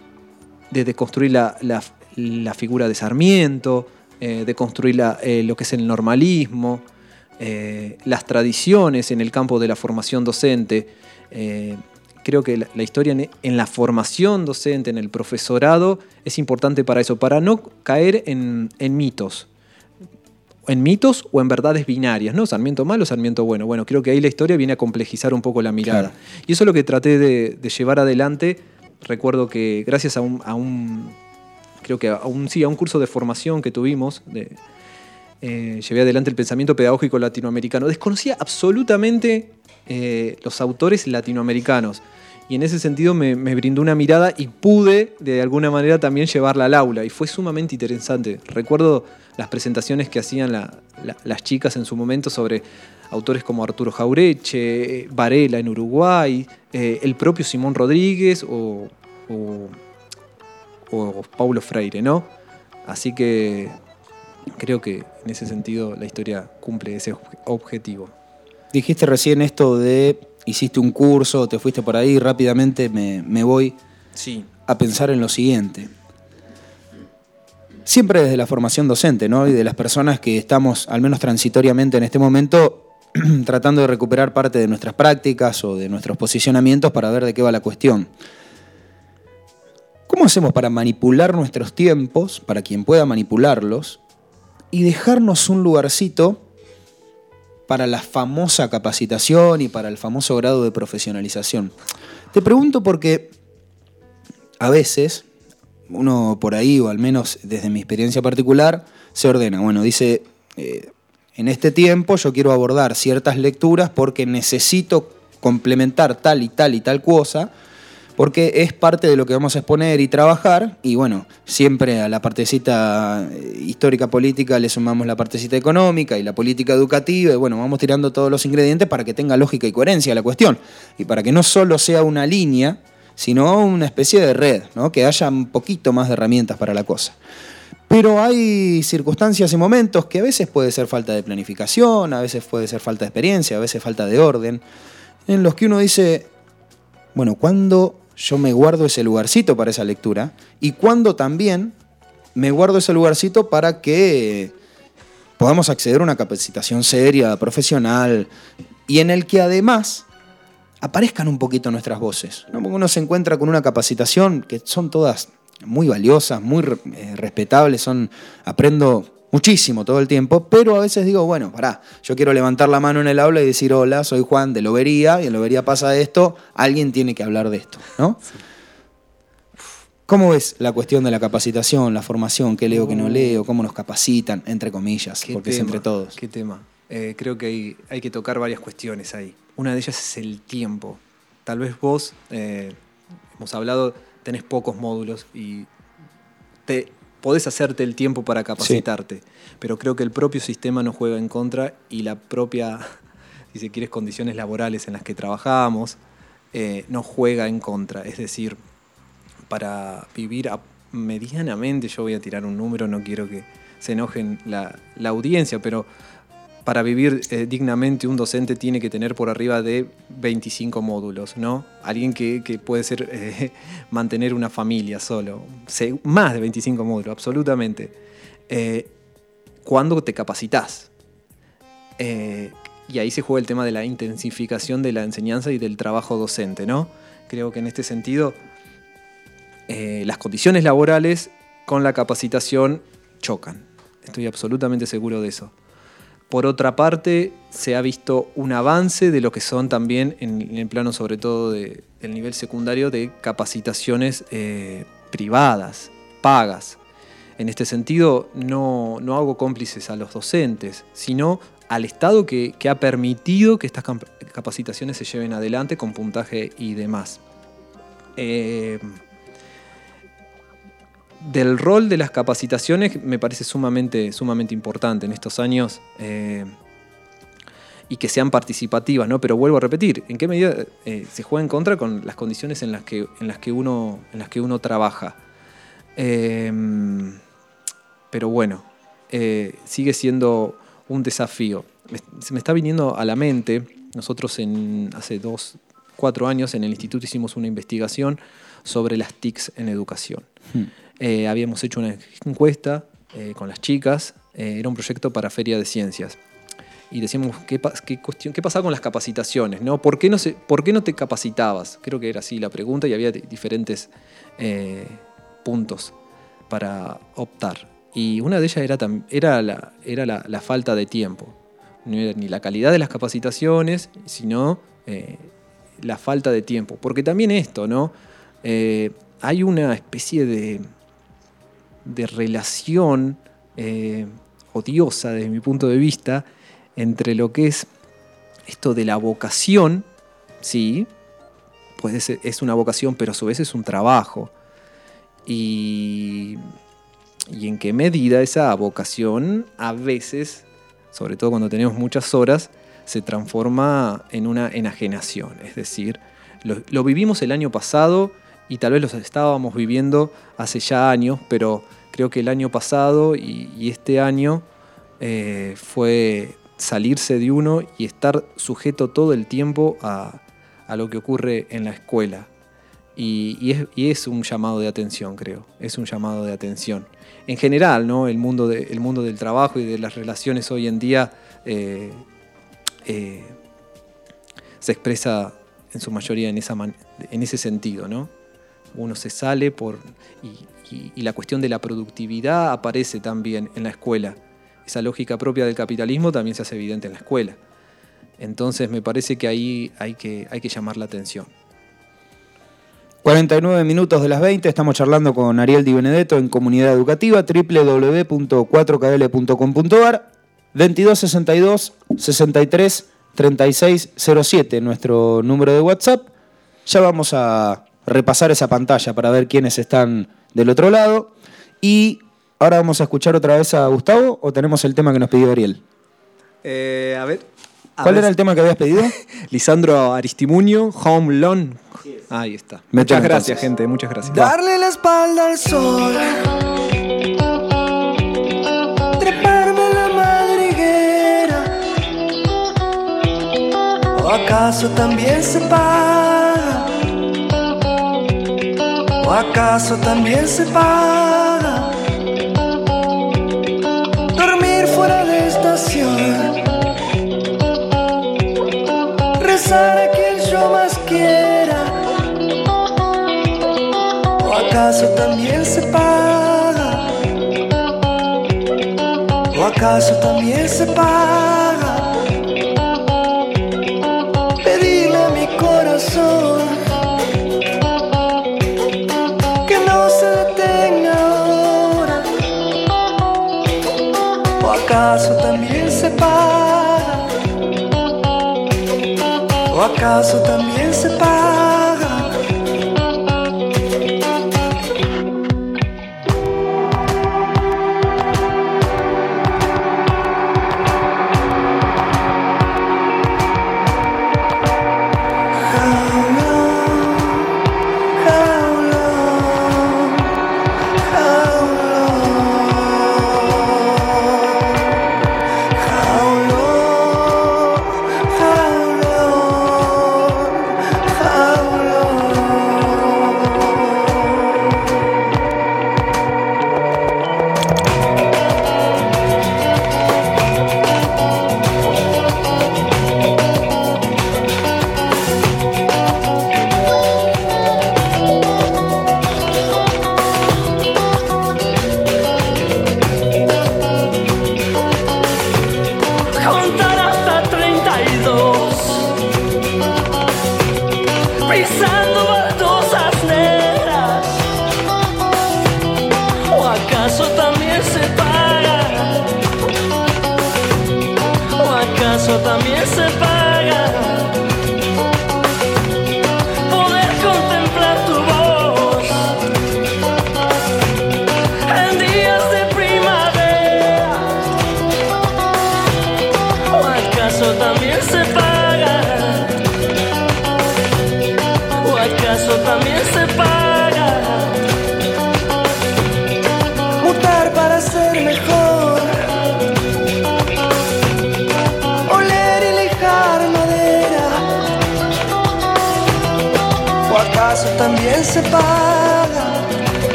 de, construir la- la figura de Sarmiento, eh, de construir la- eh, lo que es el normalismo, eh, las tradiciones en el campo de la formación docente. Creo que la, la historia en, en la formación docente, en el profesorado, es importante para eso, para no caer en, en mitos. En mitos o en verdades binarias, ¿no? Sarmiento malo, Sarmiento bueno. Bueno, creo que ahí la historia viene a complejizar un poco la mirada. Claro. Y eso es lo que traté de, de llevar adelante. Recuerdo que gracias a un, a un- creo que a un, sí, a un curso de formación que tuvimos, eh, llevé adelante el pensamiento pedagógico latinoamericano. Desconocía absolutamente eh, los autores latinoamericanos. Y en ese sentido me, brindó una mirada y pude de alguna manera también llevarla al aula. Y fue sumamente interesante. Recuerdo las presentaciones que hacían la- la- las chicas en su momento sobre autores como Arturo Jaureche, eh, Varela en Uruguay, el propio Simón Rodríguez o- o Paulo Freire, ¿no? Así que creo que en ese sentido la historia cumple ese ob- objetivo. Dijiste recién esto de hiciste un curso, te fuiste por ahí, rápidamente me, me voy Sí. a pensar en lo siguiente. Siempre desde la formación docente, ¿no? Y de las personas que estamos, al menos transitoriamente en este momento, tratando de recuperar parte de nuestras prácticas o de nuestros posicionamientos para ver de qué va la cuestión. ¿Cómo hacemos para manipular nuestros tiempos, para quien pueda manipularlos, y dejarnos un lugarcito para la famosa capacitación y para el famoso grado de profesionalización? Te pregunto porque a veces uno por ahí, o al menos desde mi experiencia particular, se ordena. Bueno, dice, eh, en este tiempo yo quiero abordar ciertas lecturas porque necesito complementar tal y tal y tal cosa, porque es parte de lo que vamos a exponer y trabajar, y bueno, siempre a la partecita eh, histórica política le sumamos la partecita económica y la política educativa, y bueno, vamos tirando todos los ingredientes para que tenga lógica y coherencia la cuestión, y para que no solo sea una línea, sino una especie de red, ¿no? que haya un poquito más de herramientas para la cosa. Pero hay circunstancias y momentos que a veces puede ser falta de planificación, a veces puede ser falta de experiencia, a veces falta de orden, en los que uno dice, bueno, ¿cuándo yo me guardo ese lugarcito para esa lectura? Y cuándo también me guardo ese lugarcito para que podamos acceder a una capacitación seria, profesional, y en el que además aparezcan un poquito nuestras voces. ¿no? Uno se encuentra con una capacitación que son todas muy valiosas, muy eh, respetables, son, aprendo muchísimo todo el tiempo, pero a veces digo, bueno, pará, yo quiero levantar la mano en el aula y decir, hola, soy Juan de Lobería, y en Lobería pasa esto, alguien tiene que hablar de esto, ¿no? ¿Cómo ves la cuestión de la capacitación, la formación? ¿Qué leo, qué no leo? ¿Cómo nos capacitan? Entre comillas, porque es entre todos. Qué tema. Eh, creo que hay, hay que tocar varias cuestiones ahí. Una de ellas es el tiempo. Tal vez vos, eh, hemos hablado, tenés pocos módulos y te, podés hacerte el tiempo para capacitarte, pero creo que el propio sistema nos juega en contra y la propia, si se quieres, condiciones laborales en las que trabajamos eh, nos juega en contra. Es decir, para vivir a- medianamente, yo voy a tirar un número, no quiero que se enojen la, la audiencia, pero para vivir eh, dignamente un docente tiene que tener por arriba de 25 módulos, ¿no? Alguien que, puede ser eh, mantener una familia solo, Se- más de 25 módulos, absolutamente. Eh, ¿Cuándo te capacitas? Eh, y ahí se juega el tema de la intensificación de la enseñanza y del trabajo docente, ¿no? Creo que en este sentido las condiciones laborales con la capacitación chocan. Estoy absolutamente seguro de eso. Por otra parte, se ha visto un avance de lo que son también, en, el plano sobre todo de- del nivel secundario, de capacitaciones eh, privadas, pagas. En este sentido, no, no hago cómplices a los docentes, sino al Estado que, que ha permitido que estas capacitaciones se lleven adelante con puntaje y demás. Eh, del rol de las capacitaciones me parece sumamente, sumamente importante en estos años eh, y que sean participativas, ¿no? Pero vuelvo a repetir, ¿en qué medida eh, se juega en contra con las condiciones en las que, en las que, uno, en las que uno trabaja? Eh, pero bueno, sigue siendo un desafío. Se me está viniendo a la mente, nosotros en, hace dos, cuatro años en el instituto hicimos una investigación sobre las TICs en educación. Eh, habíamos hecho una encuesta eh, con las chicas, eh, era un proyecto para Feria de Ciencias. Y decíamos, ¿qué, qué, qué pasaba con las capacitaciones? ¿no? ¿Por, qué no se, ¿Por qué no te capacitabas? Creo que era así la pregunta y había di- diferentes puntos para optar. Y una de ellas era, era, la, era la, falta de tiempo. No era ni la calidad de las capacitaciones, sino la falta de tiempo. Porque también esto, ¿no? Hay una especie de, de relación eh, odiosa desde mi punto de vista entre lo que es esto de la vocación, sí, puede ser, es una vocación, pero a su vez es un trabajo. Y, y en qué medida esa vocación a veces, sobre todo cuando tenemos muchas horas, se transforma en una enajenación. Es decir, lo, lo vivimos el año pasado y tal vez lo estábamos viviendo hace ya años, pero creo que el año pasado y, este año eh, fue salirse de uno y estar sujeto todo el tiempo a, a lo que ocurre en la escuela. Y, y es, y es un llamado de atención, creo. Es un llamado de atención. En general, ¿no? el, mundo el mundo del trabajo y de las relaciones hoy en día eh, eh, se expresa en su mayoría en, esa en ese sentido. ¿no? Uno se sale por. Y- la cuestión de la productividad aparece también en la escuela. Esa lógica propia del capitalismo también se hace evidente en la escuela. Entonces me parece que ahí hay que, hay que llamar la atención. 49 minutos de las 20, estamos charlando con Ariel Di Benedetto en Comunidad Educativa, www.4kl.com.ar, 2262 63 3607, nuestro número de WhatsApp. Ya vamos a repasar esa pantalla para ver quiénes están del otro lado. Y ahora vamos a escuchar otra vez a Gustavo o tenemos el tema que nos pidió Ariel. a ver. ¿Cuál era el tema que habías pedido? Lisandro Aristimuño, Home Loan. Ahí está. Muchas gracias, entonces. gente. Muchas gracias. Darle la espalda al sol. Treparme en la madriguera. ¿O acaso también se paga? ¿O acaso también se paga? Dormir fuera de estación. besar a quien yo más quiera. ¿O acaso también se paga? ¿O acaso también se paga? ¿O acaso también se 么多。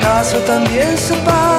Acaso también se paga?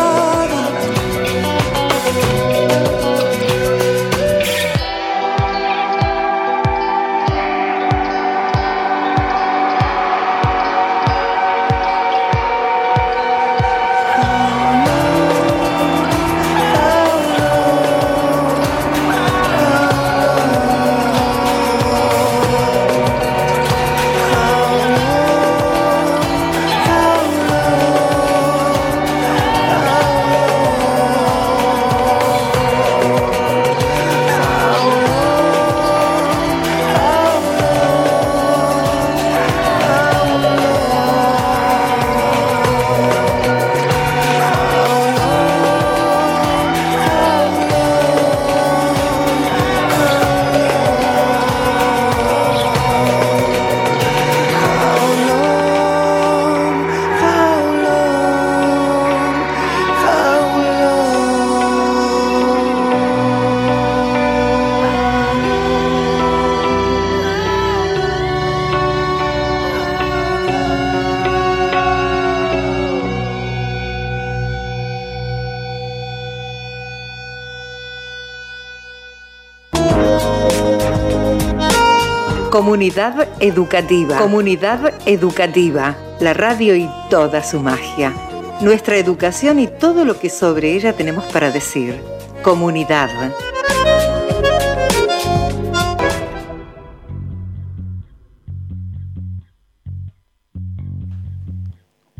Comunidad educativa. Comunidad educativa. La radio y toda su magia. Nuestra educación y todo lo que sobre ella tenemos para decir. Comunidad.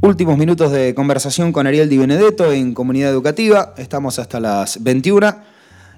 Últimos minutos de conversación con Ariel Di Benedetto en Comunidad Educativa. Estamos hasta las 21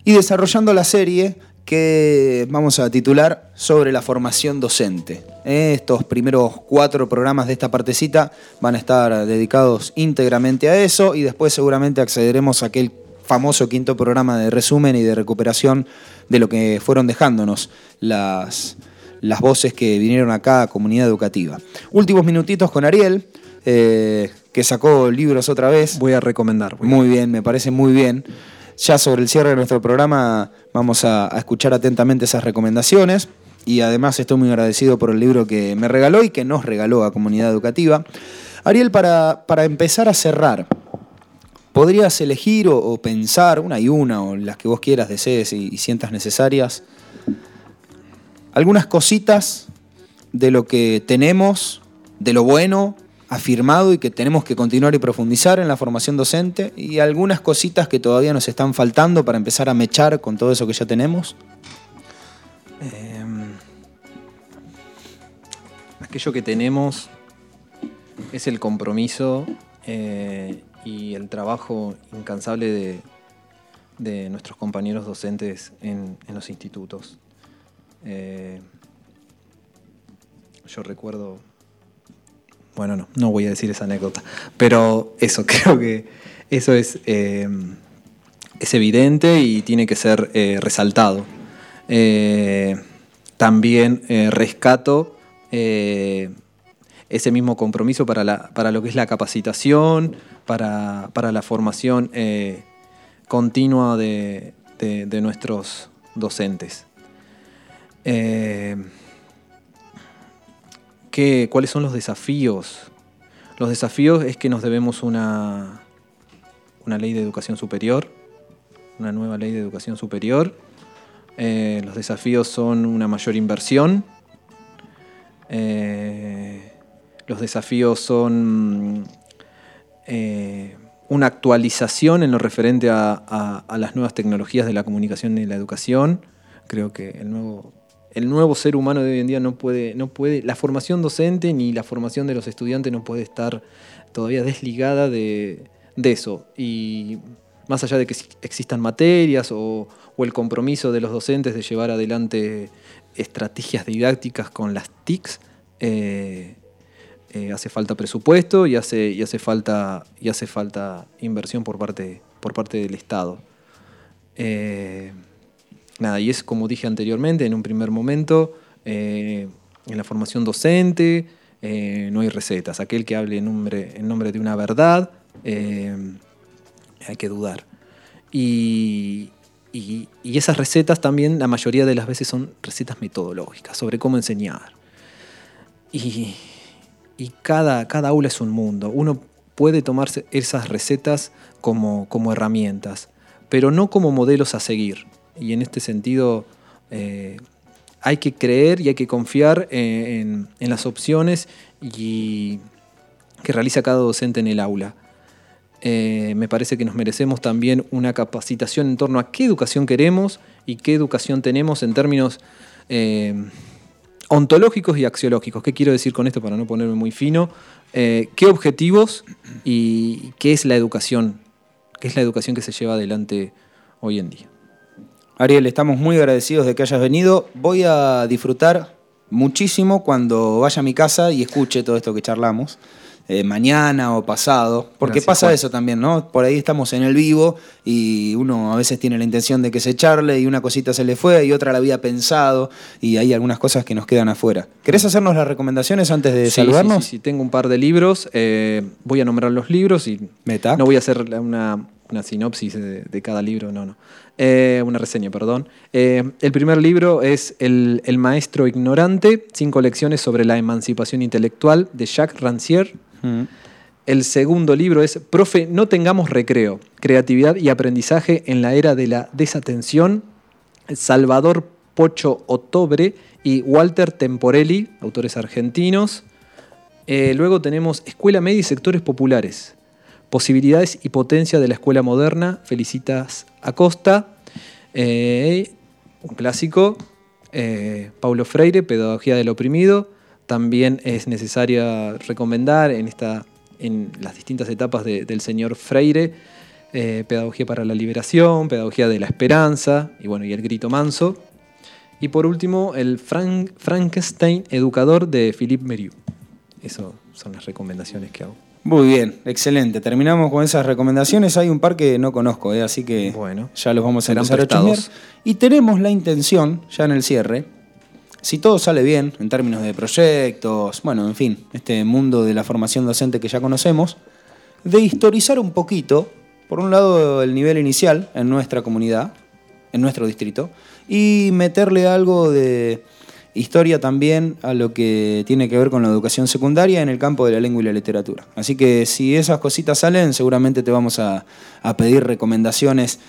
y desarrollando la serie que vamos a titular sobre la formación docente. Estos primeros cuatro programas de esta partecita van a estar dedicados íntegramente a eso y después seguramente accederemos a aquel famoso quinto programa de resumen y de recuperación de lo que fueron dejándonos las, las voces que vinieron acá a Comunidad Educativa. Últimos minutitos con Ariel, eh, que sacó libros otra vez. Voy a recomendar. voy a- Muy bien, me parece muy bien. Ya sobre el cierre de nuestro programa vamos a, escuchar atentamente esas recomendaciones y además estoy muy agradecido por el libro que me regaló y que nos regaló a Comunidad Educativa. Ariel, para, para empezar a cerrar, podrías elegir o, pensar, una y una, o las que vos quieras, desees y, sientas necesarias, algunas cositas de lo que tenemos, de lo bueno, afirmado y que tenemos que continuar y profundizar en la formación docente y algunas cositas que todavía nos están faltando para empezar a mechar con todo eso que ya tenemos? Em, aquello que tenemos es el compromiso eh, y el trabajo incansable de, nuestros compañeros docentes en, los institutos. Eh, yo recuerdo, bueno, no, no voy a decir esa anécdota, pero eso, creo que eso es, eh, es evidente y tiene que ser resaltado. también rescato ese mismo compromiso para, lo que es la capacitación, para, la formación eh, continua de, nuestros docentes. Eh, ¿Cuáles son los desafíos? Los desafíos es que nos debemos una, una ley de educación superior, una nueva ley de educación superior. Eh, los desafíos son una mayor inversión. Los desafíos son eh, una actualización en lo referente a, las nuevas tecnologías de la comunicación y la educación. Creo que el nuevo, el nuevo ser humano de hoy en día no puede, no puede, la formación docente ni la formación de los estudiantes no puede estar todavía desligada de, eso. Y más allá de que existan materias o, el compromiso de los docentes de llevar adelante estrategias didácticas con las TICs, eh, eh, hace falta presupuesto y hace, falta, y hace falta inversión por parte, por parte del Estado. Eh, y es como dije anteriormente, en un primer momento, eh, en la formación docente no hay recetas. Aquel que hable en nombre, de una verdad, hay que dudar. Y, esas recetas también la mayoría de las veces son recetas metodológicas sobre cómo enseñar. Y, cada, cada aula es un mundo. Uno puede tomarse esas recetas como herramientas, pero no como modelos a seguir. Y en este sentido eh, hay que creer y hay que confiar en, las opciones que realiza cada docente en el aula. Eh, me parece que nos merecemos también una capacitación en torno a qué educación queremos y qué educación tenemos en términos eh, ontológicos y axiológicos. ¿Qué quiero decir con esto para no ponerme muy fino? Eh, ¿Qué objetivos y qué es la educación? ¿Qué es la educación que se lleva adelante hoy en día? Ariel, estamos muy agradecidos de que hayas venido. Voy a disfrutar muchísimo cuando vaya a mi casa y escuche todo esto que charlamos. Eh, mañana o pasado, porque pasa eso también, ¿no? Por ahí estamos en el vivo y uno a veces tiene la intención de que se charle y una cosita se le fue y otra la había pensado y hay algunas cosas que nos quedan afuera. ¿Querés hacernos las recomendaciones antes de saludarnos? Sí, sí, tengo un par de libros, eh, voy a nombrar los libros y Meta. no voy a hacer una, sinopsis de, cada libro, no, no. Eh, una reseña, perdón. el primer libro es el, el, Maestro Ignorante, cinco lecciones sobre la emancipación intelectual de Jacques Rancière. El segundo libro es Profe, no tengamos recreo, creatividad y aprendizaje en la era de la desatención. Salvador Pocho Otobre y Walter Temporelli, autores argentinos. Eh, luego tenemos Escuela Media y Sectores Populares. Posibilidades y potencia de la escuela moderna. Felicitas Acosta. Eh, un clásico. Eh, Paulo Freire, Pedagogía del Oprimido. También es necesario recomendar en, esta, en las distintas etapas del señor Freire, eh, Pedagogía para la Liberación, Pedagogía de la Esperanza y, bueno, y El Grito Manso. Y por último, el Frankenstein Educador de Philippe Merieux. Esas son las recomendaciones que hago. Muy bien, excelente. Terminamos con esas recomendaciones. Hay un par que no conozco, ¿eh? así que bueno, ya los vamos a empezar a Y tenemos la intención, ya en el cierre, si todo sale bien en términos de proyectos, bueno, en fin, este mundo de la formación docente que ya conocemos, de historizar un poquito, por un lado, el nivel inicial en nuestra comunidad, en nuestro distrito, y meterle algo de historia también a lo que tiene que ver con la educación secundaria en el campo de la lengua y la literatura. Así que si esas cositas salen, seguramente te vamos a, pedir recomendaciones.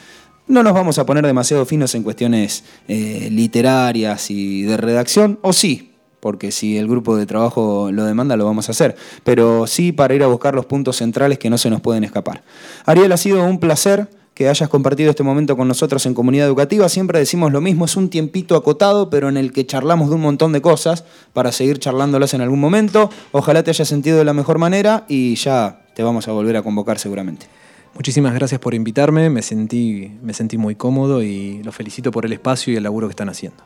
No nos vamos a poner demasiado finos en cuestiones eh, literarias y de redacción, o sí, porque si el grupo de trabajo lo demanda, lo vamos a hacer. Pero sí para ir a buscar los puntos centrales que no se nos pueden escapar. Ariel, ha sido un placer que hayas compartido este momento con nosotros en comunidad educativa. Siempre decimos lo mismo, es un tiempito acotado, pero en el que charlamos de un montón de cosas para seguir charlándolas en algún momento. Ojalá te hayas sentido de la mejor manera y ya te vamos a volver a convocar seguramente. Muchísimas gracias por invitarme, me sentí, me sentí muy cómodo y los felicito por el espacio y el laburo que están haciendo.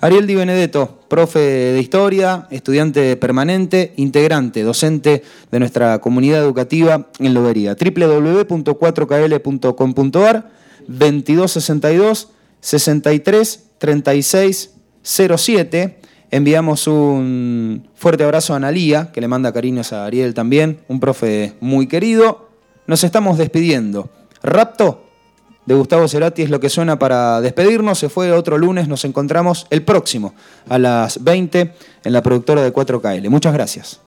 Ariel Di Benedetto, profe de historia, estudiante permanente, integrante, docente de nuestra comunidad educativa en Lobería. www.4kl.com.ar 2262 63 36 07. Enviamos un fuerte abrazo a Analía, que le manda cariños a Ariel también, un profe muy querido. Nos estamos despidiendo. Rapto de Gustavo Cerati es lo que suena para despedirnos. Se fue otro lunes, nos encontramos el próximo a las 20 en la productora de 4KL. Muchas gracias.